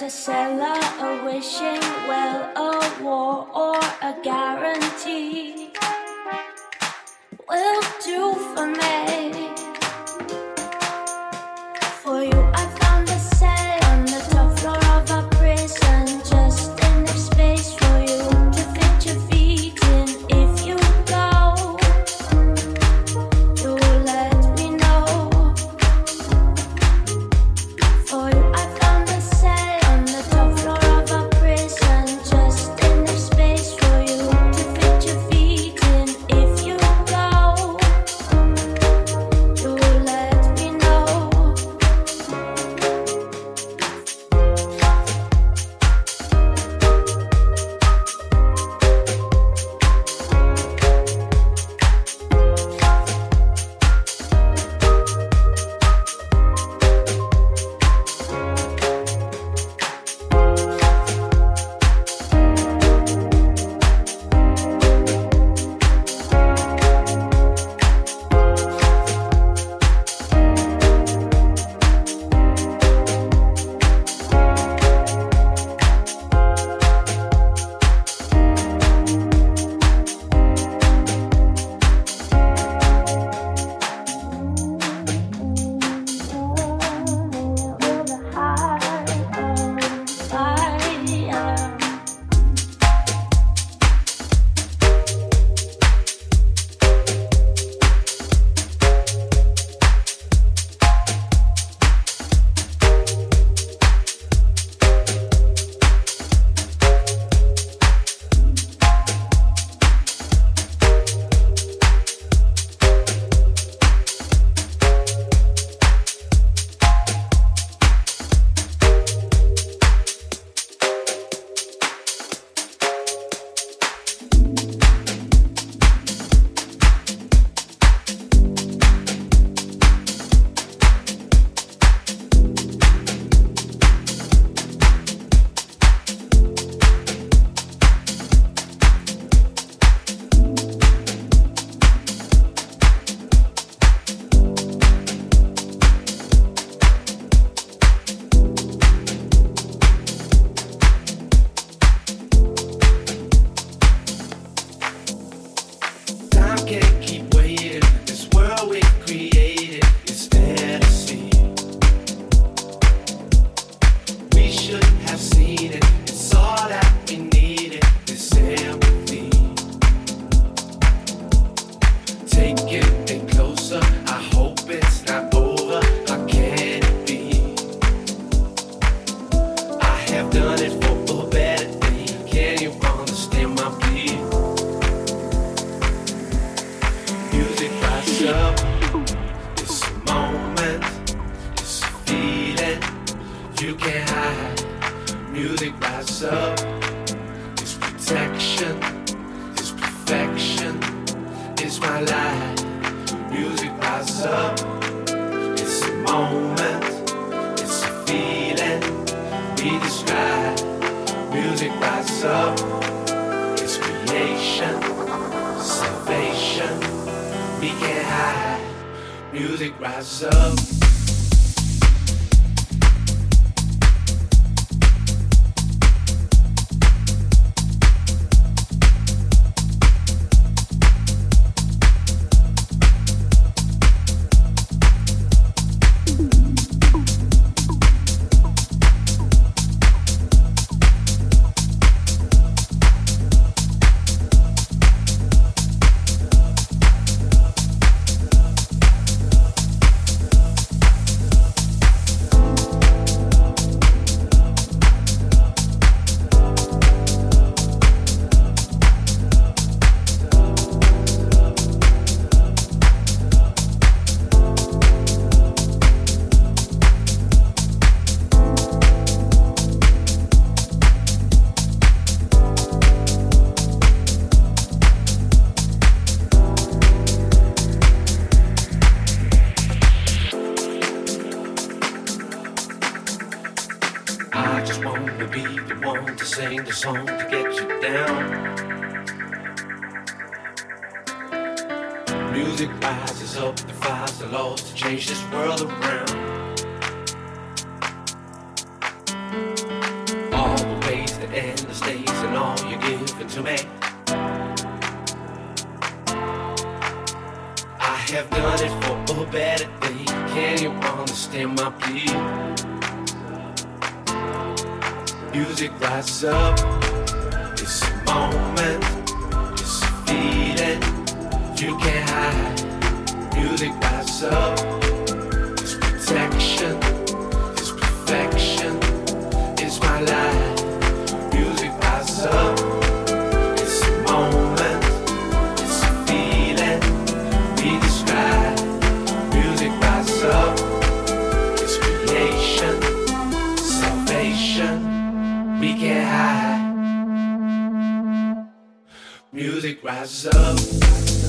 just a seller, a wishing well, a war, or a guarantee will do for me. music rises up.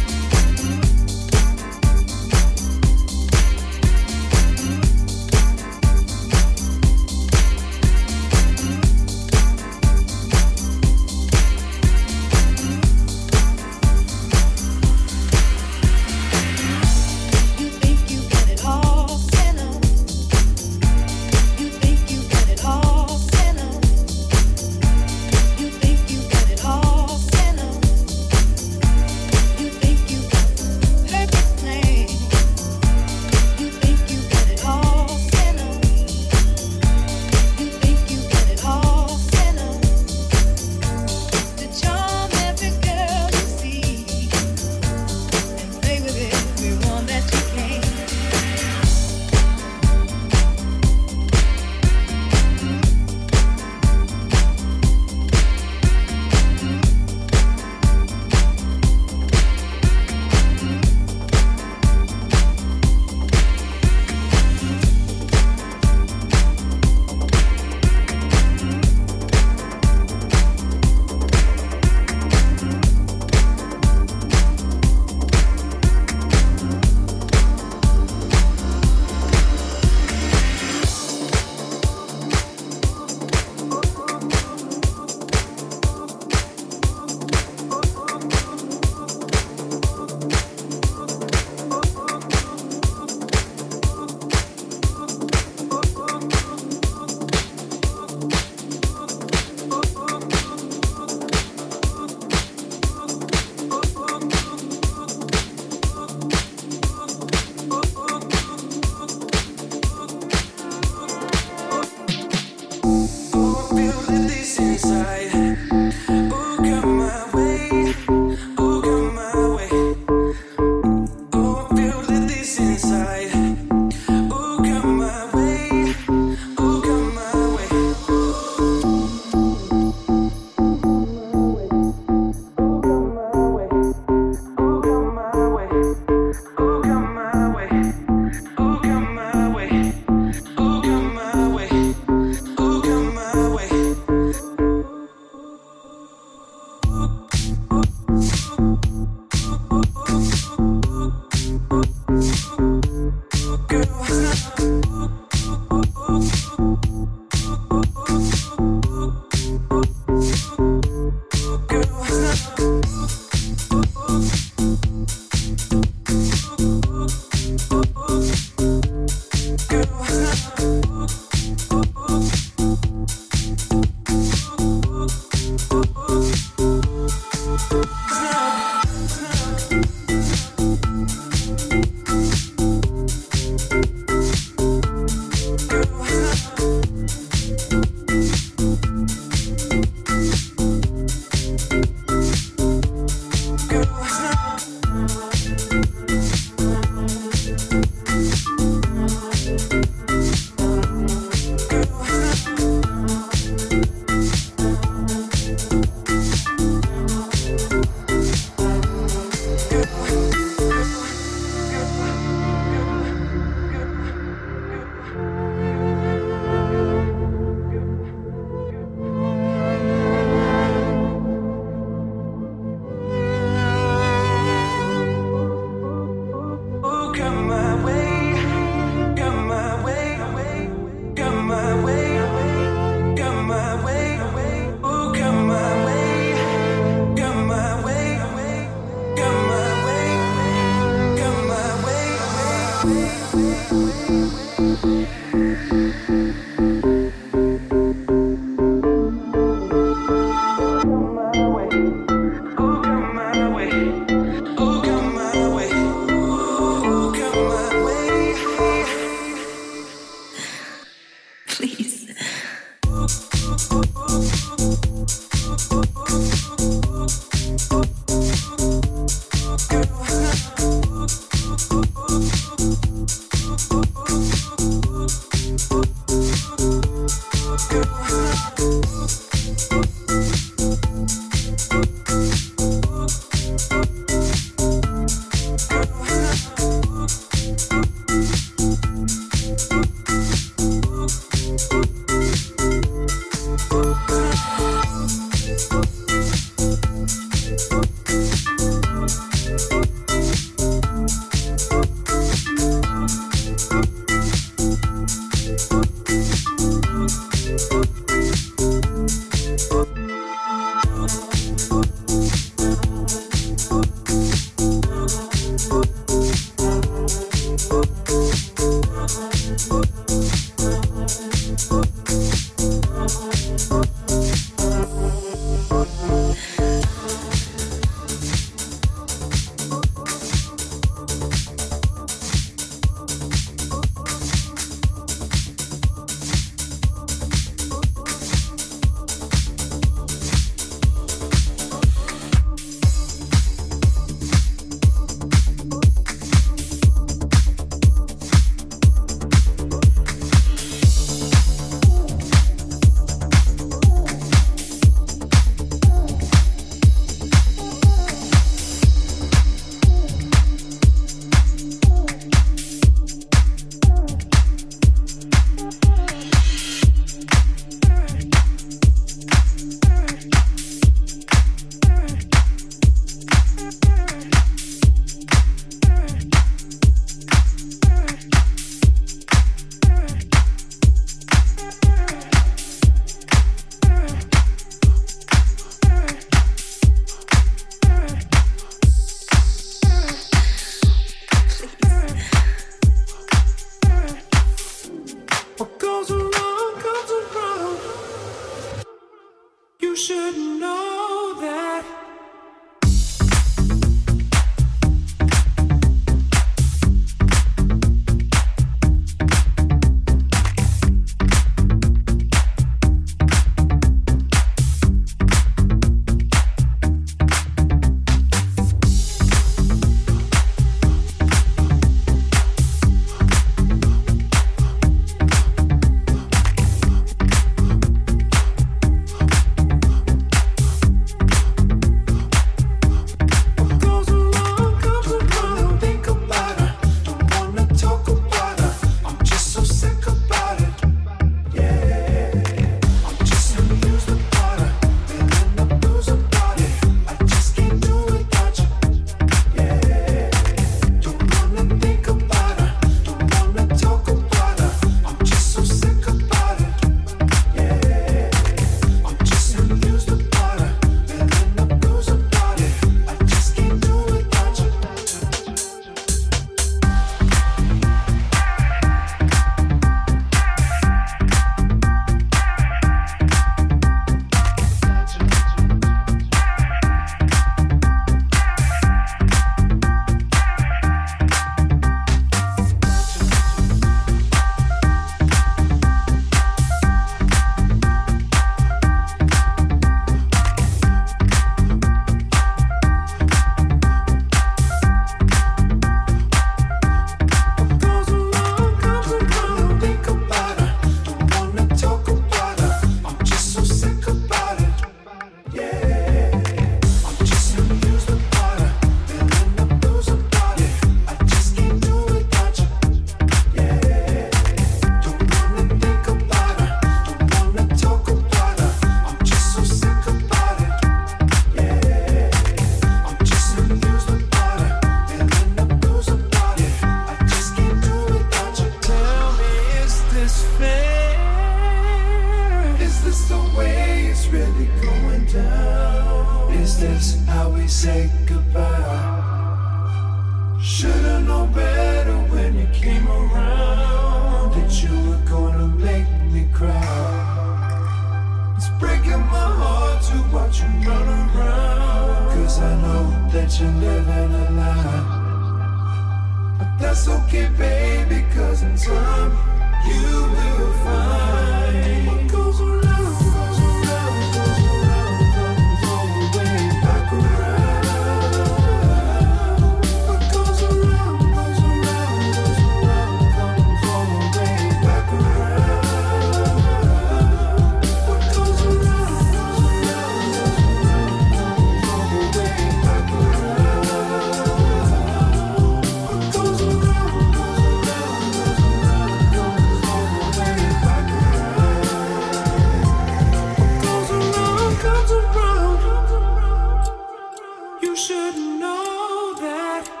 You should know that.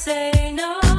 say no.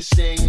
Strong. Sing